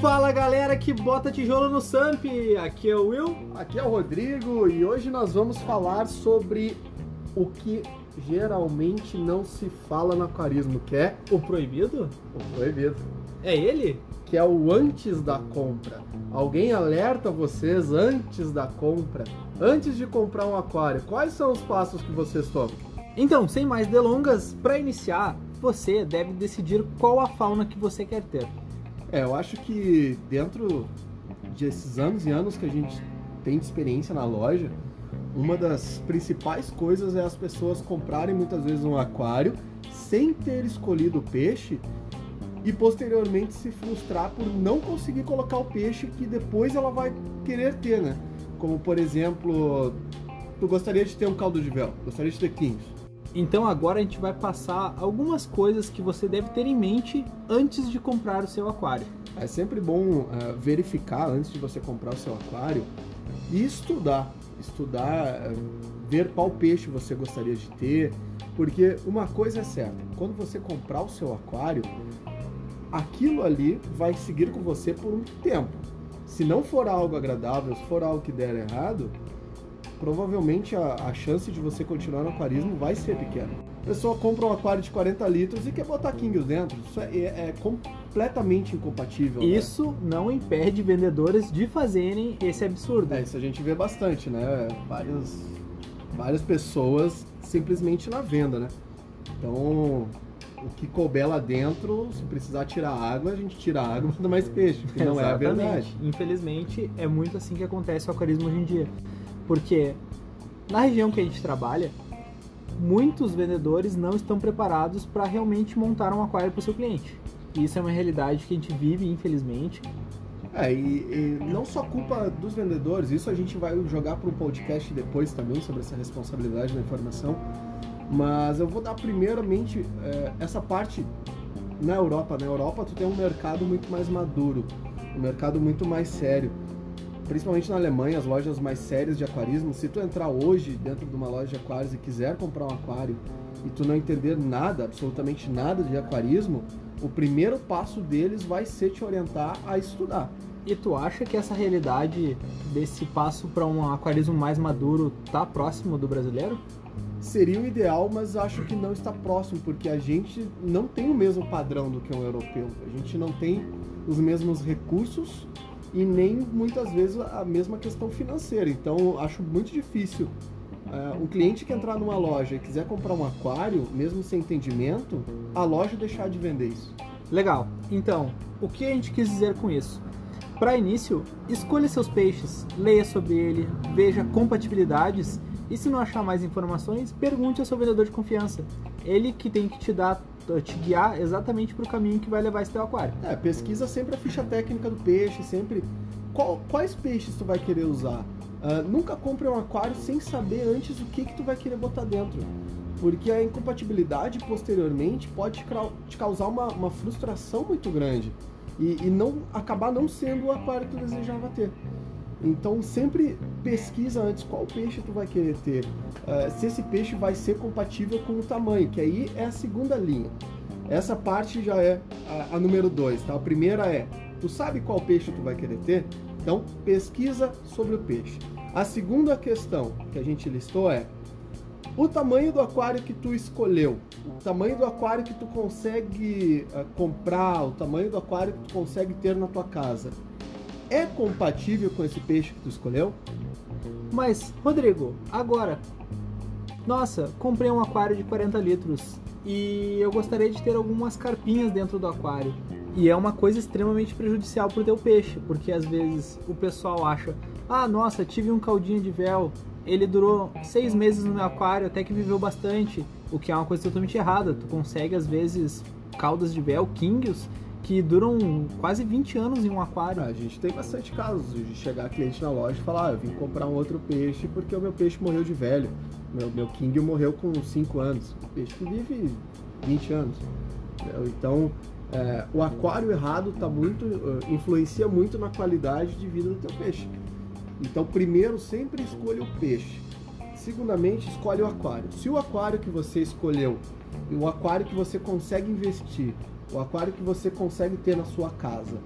Fala galera que bota tijolo no Samp! Aqui é o Will. Aqui é o Rodrigo e hoje nós vamos falar sobre o que geralmente não se fala no aquarismo, que é O proibido? o proibido, É ele? que é o antes da compra. Alguém alerta vocês antes da compra, antes de comprar um aquário. Quais são os passos que vocês tomam? Então, sem mais delongas, para iniciar, você deve decidir qual a fauna que você quer ter. É, eu acho que dentro desses anos e anos que a gente tem de experiência na loja, uma das principais coisas é as pessoas comprarem muitas vezes um aquário sem ter escolhido o peixe e posteriormente se frustrar por não conseguir colocar o peixe que depois ela vai querer ter, né? Como por exemplo, tu gostaria de ter um caldo de véu, gostaria de ter quinhos. Então agora a gente vai passar algumas coisas que você deve ter em mente antes de comprar o seu aquário. É sempre bom eh, verificar antes de você comprar o seu aquário e estudar. Estudar, eh, ver qual peixe você gostaria de ter. Porque uma coisa é certa: quando você comprar o seu aquário, aquilo ali vai seguir com você por um tempo. Se não for algo agradável, se for algo que der errado, provavelmente a, a chance de você continuar no aquarismo vai ser pequena. A pessoa compra um aquário de 40 litros e quer botar Kingos dentro. Isso é, é completamente incompatível. né? Isso não impede vendedores de fazerem esse absurdo. É, isso a gente vê bastante, né? Várias, várias pessoas simplesmente na venda, né? Então, o que couber lá dentro, se precisar tirar água, a gente tira a água e bota mais peixe, que não é a verdade. Infelizmente, é muito assim que acontece o aquarismo hoje em dia. Porque na região que a gente trabalha, muitos vendedores não estão preparados para realmente montar um aquário para o seu cliente. E isso é uma realidade que a gente vive, infelizmente. É, e, e não só culpa dos vendedores, isso a gente vai jogar para um podcast depois também sobre essa responsabilidade da informação. Mas eu vou dar primeiramente é, essa parte na Europa. Na Europa tu tem um mercado muito mais maduro, um mercado muito mais sério. Principalmente na Alemanha, as lojas mais sérias de aquarismo, se tu entrar hoje dentro de uma loja de aquários e quiser comprar um aquário e tu não entender nada, absolutamente nada de aquarismo, o primeiro passo deles vai ser te orientar a estudar. E tu acha que essa realidade desse passo para um aquarismo mais maduro tá próximo do brasileiro? Seria o ideal, mas acho que não está próximo, porque a gente não tem o mesmo padrão do que um europeu. A gente não tem os mesmos recursos e nem muitas vezes a mesma questão financeira. Então acho muito difícil uh, um cliente que entrar numa loja e quiser comprar um aquário, mesmo sem entendimento, a loja deixar de vender isso. Legal. Então, o que a gente quis dizer com isso? Para início, escolha seus peixes, leia sobre ele, veja compatibilidades e se não achar mais informações, pergunte ao seu vendedor de confiança. Ele que tem que te dar, te guiar exatamente para o caminho que vai levar esse teu aquário. É, pesquisa sempre a ficha técnica do peixe, sempre qual- quais peixes tu vai querer usar. Ah, nunca compre um aquário sem saber antes o que que tu vai querer botar dentro. Porque a incompatibilidade posteriormente pode te causar uma, uma frustração muito grande e, e não acabar não sendo o aquário que tu desejava ter. Então sempre pesquisa antes qual peixe tu vai querer ter, ah, se esse peixe vai ser compatível com o tamanho, que aí é a segunda linha. Essa parte já é a, a número dois, tá? A primeira é, tu sabe qual peixe tu vai querer ter? Então pesquisa sobre o peixe. A segunda questão que a gente listou é o tamanho do aquário que tu escolheu, o tamanho do aquário que tu consegue ah, comprar, o tamanho do aquário que tu consegue ter na tua casa, é compatível com esse peixe que tu escolheu? Mas, Rodrigo, agora, nossa, comprei um aquário de 40 litros e eu gostaria de ter algumas carpinhas dentro do aquário. E é uma coisa extremamente prejudicial pro teu peixe, porque às vezes o pessoal acha, ah, nossa, tive um caldinho de véu, ele durou seis meses no meu aquário, até que viveu bastante, o que é uma coisa totalmente errada. Tu consegue às vezes caudas de véu, kingios, que duram quase 20 anos em um aquário. A gente tem bastante casos de chegar cliente na loja e falar, ah, eu vim comprar um outro peixe porque o meu peixe morreu de velho. Meu, meu King morreu com 5 anos. Peixe que vive 20 anos. Então, é, o aquário errado tá muito, eh, influencia muito na qualidade de vida do teu peixe. Então, primeiro, sempre escolha o peixe. Segundamente, escolhe o aquário. Se o aquário que você escolheu, o aquário que você consegue investir, o aquário que você consegue ter na sua casa,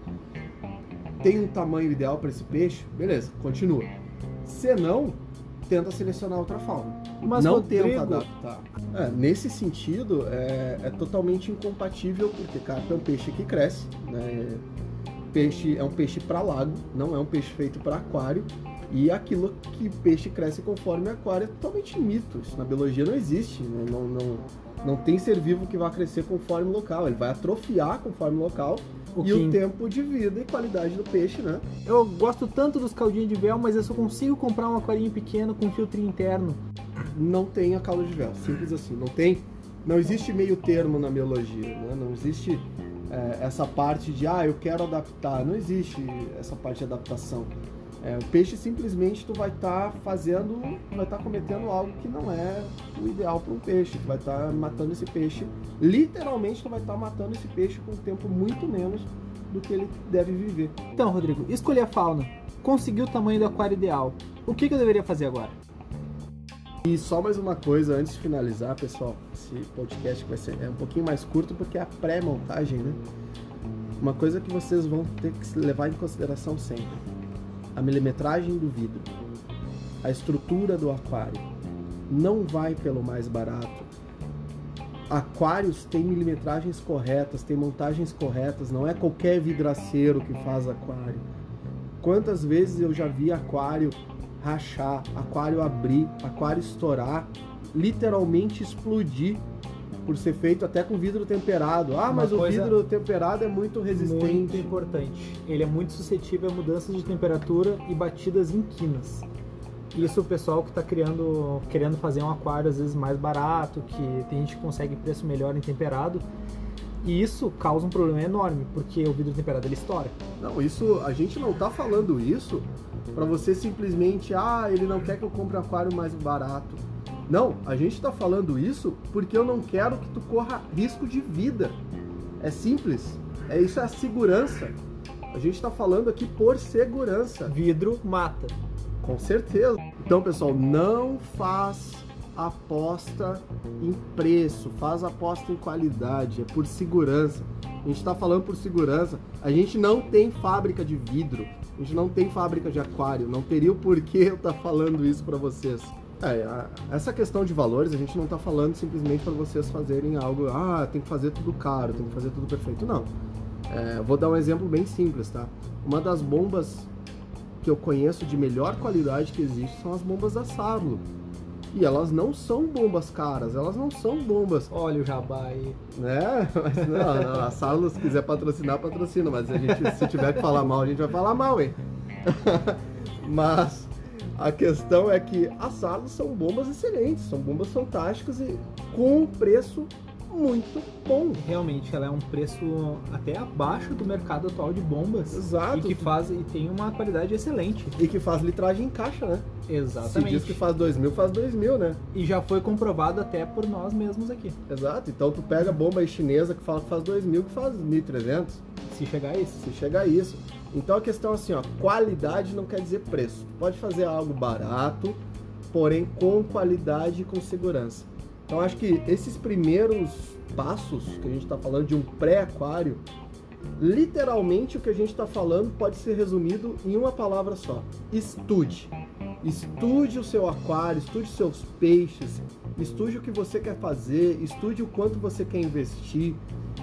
tem um tamanho ideal para esse peixe, beleza, continua. Se não, tenta selecionar outra fauna. Mas, não Rodrigo, tenta adaptar. É, nesse sentido, é, é totalmente incompatível, porque carpa é um peixe que cresce, né? Peixe é um peixe para lago, não é um peixe feito para aquário. E aquilo que peixe cresce conforme aquário é totalmente mito. Isso na biologia não existe. Né? Não, não, não tem ser vivo que vai crescer conforme local. Ele vai atrofiar conforme local O e o tempo de vida e qualidade do peixe, né? Eu gosto tanto dos caldinhos de véu, mas eu só consigo comprar um aquarinho pequeno com filtro interno. não tem a cauda de véu, simples assim. Não tem, não existe meio termo na biologia, né? Não existe é, essa parte de ah, eu quero adaptar. Não existe essa parte de adaptação. É, o peixe simplesmente tu vai estar fazendo, vai estar cometendo algo que não é o ideal para um peixe. Tu vai estar matando esse peixe, literalmente tu vai estar matando esse peixe com um tempo muito menos do que ele deve viver. Então, Rodrigo, escolhi a fauna. Consegui o tamanho do aquário ideal. O que, que eu deveria fazer agora? E só mais uma coisa antes de finalizar, pessoal. Esse podcast vai ser é um pouquinho mais curto porque é a pré-montagem, né? Uma coisa que vocês vão ter que levar em consideração sempre: a milimetragem do vidro, a estrutura do aquário. Não vai pelo mais barato. Aquários têm milimetragens corretas, têm montagens corretas, não é qualquer vidraceiro que faz aquário. Quantas vezes eu já vi aquário rachar, aquário abrir, aquário estourar, literalmente explodir por ser feito até com vidro temperado. Ah, Uma mas o vidro temperado é muito resistente. Muito importante. Ele é muito suscetível a mudanças de temperatura e batidas em quinas. Isso o pessoal que está criando, querendo fazer um aquário às vezes mais barato, que tem gente que consegue preço melhor em temperado. E isso causa um problema enorme, porque o vidro temperado ele estoura. Não, isso a gente não tá falando isso para você simplesmente, ah, ele não quer que eu compre um aquário mais barato. Não, a gente tá falando isso porque eu não quero que tu corra risco de vida. É simples. É isso é a segurança. A gente tá falando aqui por segurança. Vidro mata. Com certeza. Então, pessoal, não faz aposta em preço, faz aposta em qualidade, é por segurança. A gente está falando por segurança. A gente não tem fábrica de vidro, a gente não tem fábrica de aquário, não teria o porquê eu estar falando isso para vocês. É, essa questão de valores, a gente não está falando simplesmente para vocês fazerem algo, ah, tem que fazer tudo caro, tem que fazer tudo perfeito. Não. É, vou dar um exemplo bem simples, tá? Uma das bombas que eu conheço de melhor qualidade que existe são as bombas da Sarlo. E elas não são bombas caras, elas não são bombas, Olha o jabá aí. né? Mas não, não, a Sarlo, se quiser patrocinar, patrocina, mas a gente, se tiver que falar mal, a gente vai falar mal, hein? mas a questão é que as Sarlo são bombas excelentes, são bombas fantásticas e com um preço muito bom. Realmente, ela é um preço até abaixo do mercado atual de bombas. Exato. E que faz e tem uma qualidade excelente. E que faz litragem em caixa, né? Se Exatamente. diz que faz 2 mil, faz 2 mil, né? E já foi comprovado até por nós mesmos aqui. Exato, então tu pega a bomba chinesa que fala que faz 2 mil, que faz 1.300, Se chegar a isso. se chega a isso. Então a questão é assim, ó, qualidade não quer dizer preço. Pode fazer algo barato, porém com qualidade e com segurança. Então acho que esses primeiros passos que a gente está falando de um pré-aquário, literalmente o que a gente está falando pode ser resumido em uma palavra só: estude. Estude o seu aquário, estude seus peixes, estude o que você quer fazer, estude o quanto você quer investir,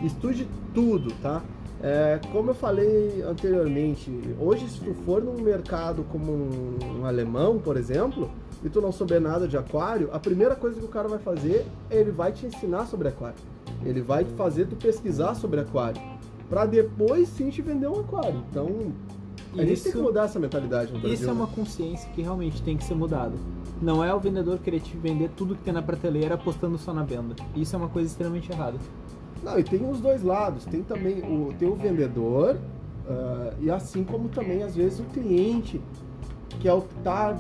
estude tudo, tá? É, como eu falei anteriormente, hoje se tu for num mercado como um, um alemão, por exemplo, e tu não souber nada de aquário, a primeira coisa que o cara vai fazer, ele vai te ensinar sobre aquário. Ele vai fazer tu pesquisar sobre aquário, para depois sim te vender um aquário. Então, a gente tem que Isso- mudar essa mentalidade no Brasil. Isso é uma consciência que realmente tem que ser mudada. Não é o vendedor querer te vender tudo que tem na prateleira apostando só na venda. Isso é uma coisa extremamente errada. Não, e tem os dois lados. Tem também o, tem o vendedor ah, e assim como também às vezes o cliente, que é o que tá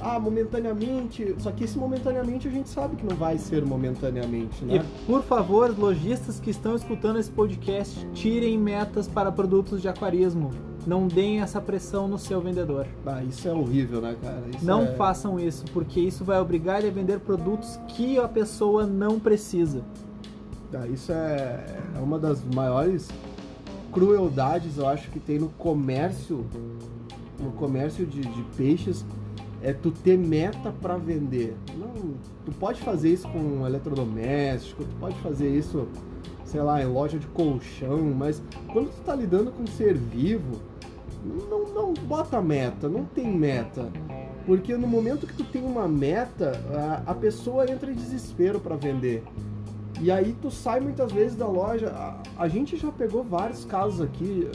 ah, momentaneamente. Só que esse momentaneamente a gente sabe que não vai ser momentaneamente, né? E por favor, lojistas que estão escutando esse podcast, tirem metas para produtos de aquarismo. Não deem essa pressão no seu vendedor. Ah, isso é horrível, né, cara? Isso não é... façam isso, porque isso vai obrigar ele a vender produtos que a pessoa não precisa. Ah, isso é, é uma das maiores crueldades eu acho que tem no comércio, no comércio de, de peixes, é tu ter meta para vender. Não, tu pode fazer isso com um eletrodoméstico, tu pode fazer isso, sei lá, em loja de colchão, mas quando tu tá lidando com um ser vivo, não, não bota meta, não tem meta. Porque no momento que tu tem uma meta, a, a pessoa entra em desespero para vender. E aí tu sai muitas vezes da loja. A, a gente já pegou vários casos aqui,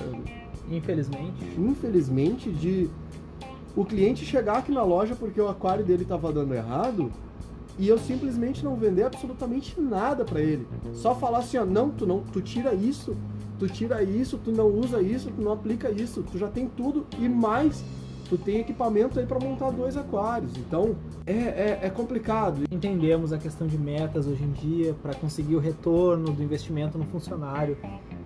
Infelizmente. infelizmente, de o cliente chegar aqui na loja porque o aquário dele estava dando errado e eu simplesmente não vender absolutamente nada para ele. Só falar assim, ó, não, tu não, tu tira isso, tu tira isso, tu não usa isso, tu não aplica isso, tu já tem tudo e mais. Tu tem equipamento aí para montar dois aquários. Então é, é, é complicado. Entendemos a questão de metas hoje em dia para conseguir o retorno do investimento no funcionário,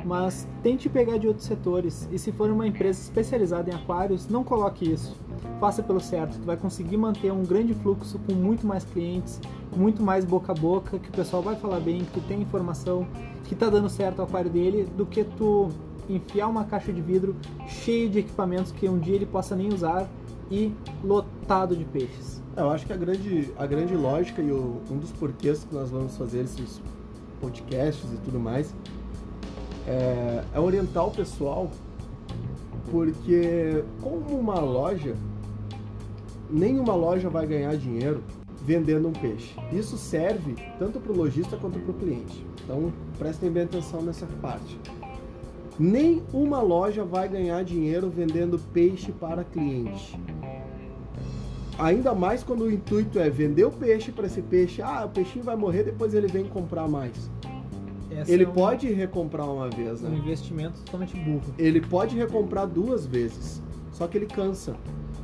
mas tente pegar de outros setores e se for uma empresa especializada em aquários, não coloque isso. Faça pelo certo, tu vai conseguir manter um grande fluxo com muito mais clientes, muito mais boca a boca, que o pessoal vai falar bem, que tu tem informação, que tá dando certo o aquário dele, do que tu enfiar uma caixa de vidro cheia de equipamentos que um dia ele possa nem usar e lotado de peixes. Eu acho que a grande, a grande lógica e o- um dos porquês que nós vamos fazer esses podcasts e tudo mais é, é orientar o pessoal, porque como uma loja, nenhuma loja vai ganhar dinheiro vendendo um peixe. Isso serve tanto para o lojista quanto para o cliente. Então prestem bem atenção nessa parte. Nem uma loja vai ganhar dinheiro vendendo peixe para cliente. Ainda mais quando o intuito é vender o peixe para esse peixe. Ah, o peixinho vai morrer, depois ele vem comprar mais. Essa Ele é um- pode recomprar uma vez, um né? investimento totalmente burro. Ele pode recomprar duas vezes, só que ele cansa.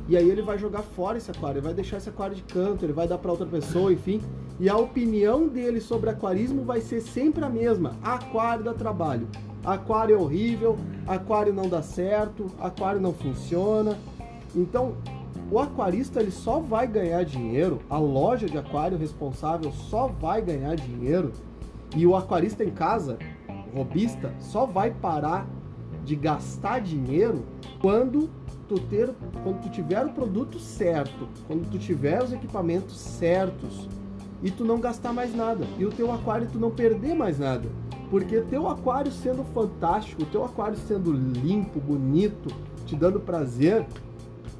E aí ele vai jogar fora esse aquário, ele vai deixar esse aquário de canto, ele vai dar para outra pessoa, enfim. E a opinião dele sobre aquarismo vai ser sempre a mesma: aquário dá trabalho, aquário é horrível, aquário não dá certo, aquário não funciona. Então, o aquarista ele só vai ganhar dinheiro, a loja de aquário responsável só vai ganhar dinheiro e o aquarista em casa, o robista, só vai parar de gastar dinheiro quando tu ter, quando tu tiver o produto certo, quando tu tiver os equipamentos certos e tu não gastar mais nada e o teu aquário tu não perder mais nada, porque teu aquário sendo fantástico, teu aquário sendo limpo, bonito, te dando prazer,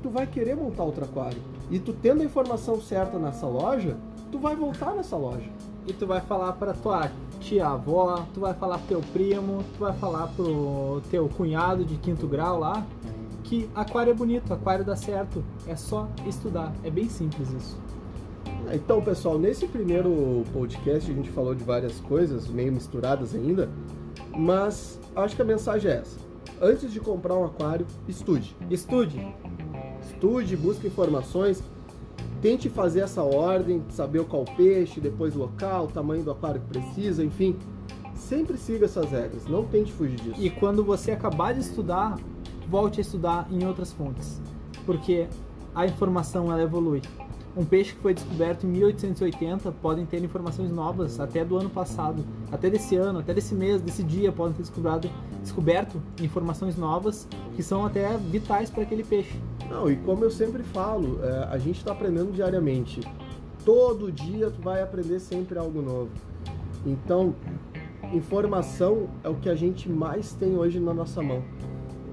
tu vai querer montar outro aquário e tu tendo a informação certa nessa loja, tu vai voltar nessa loja. E tu vai falar pra tua tia-avó, tu vai falar pro teu primo, tu vai falar pro teu cunhado de quinto grau lá, que aquário é bonito, aquário dá certo, é só estudar, é bem simples isso. Então, pessoal, nesse primeiro podcast a gente falou de várias coisas, meio misturadas ainda, mas acho que a mensagem é essa. Antes de comprar um aquário, estude. Estude, Estude, busque informações, tente fazer essa ordem, saber qual peixe, depois o local, o tamanho do aquário que precisa, enfim. Sempre siga essas regras, não tente fugir disso. e quando você acabar de estudar, volte a estudar em outras fontes, porque a informação ela evolui. Um peixe que foi descoberto em 1880 podem ter informações novas até do ano passado, até desse ano, até desse mês, desse dia podem ter descoberto, descoberto informações novas que são até vitais para aquele peixe. Não, e como eu sempre falo, é, a gente está aprendendo diariamente. Todo dia tu vai aprender sempre algo novo. Então, informação é o que a gente mais tem hoje na nossa mão.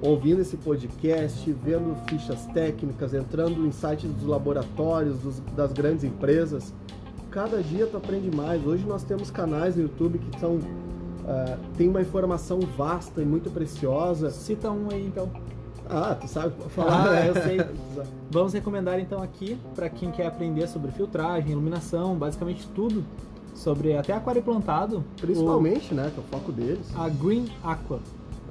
Ouvindo esse podcast, vendo fichas técnicas, entrando em sites dos laboratórios, dos- das grandes empresas, cada dia tu aprende mais. Hoje nós temos canais no YouTube que são ah, tem uma informação vasta e muito preciosa. Cita um aí então. Ah, tu sabe falar, Ah, né? eu sei. Vamos recomendar então aqui para quem quer aprender sobre filtragem, iluminação, basicamente tudo sobre até aquário plantado. Principalmente, né? Que é o foco deles. o- a Green Aqua.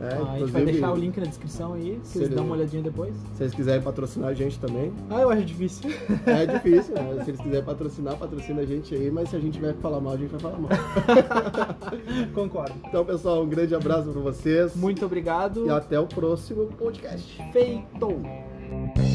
É, Ah, a gente vai deixar o link na descrição aí, se vocês dão uma olhadinha depois. Se vocês quiserem patrocinar a gente também. Ah, eu acho difícil. É difícil, né? Se eles quiserem patrocinar, patrocina a gente aí, mas se a gente tiver que falar mal, a gente vai falar mal. Concordo. Então, pessoal, um grande abraço pra vocês. Muito obrigado. E até o próximo podcast. Feito!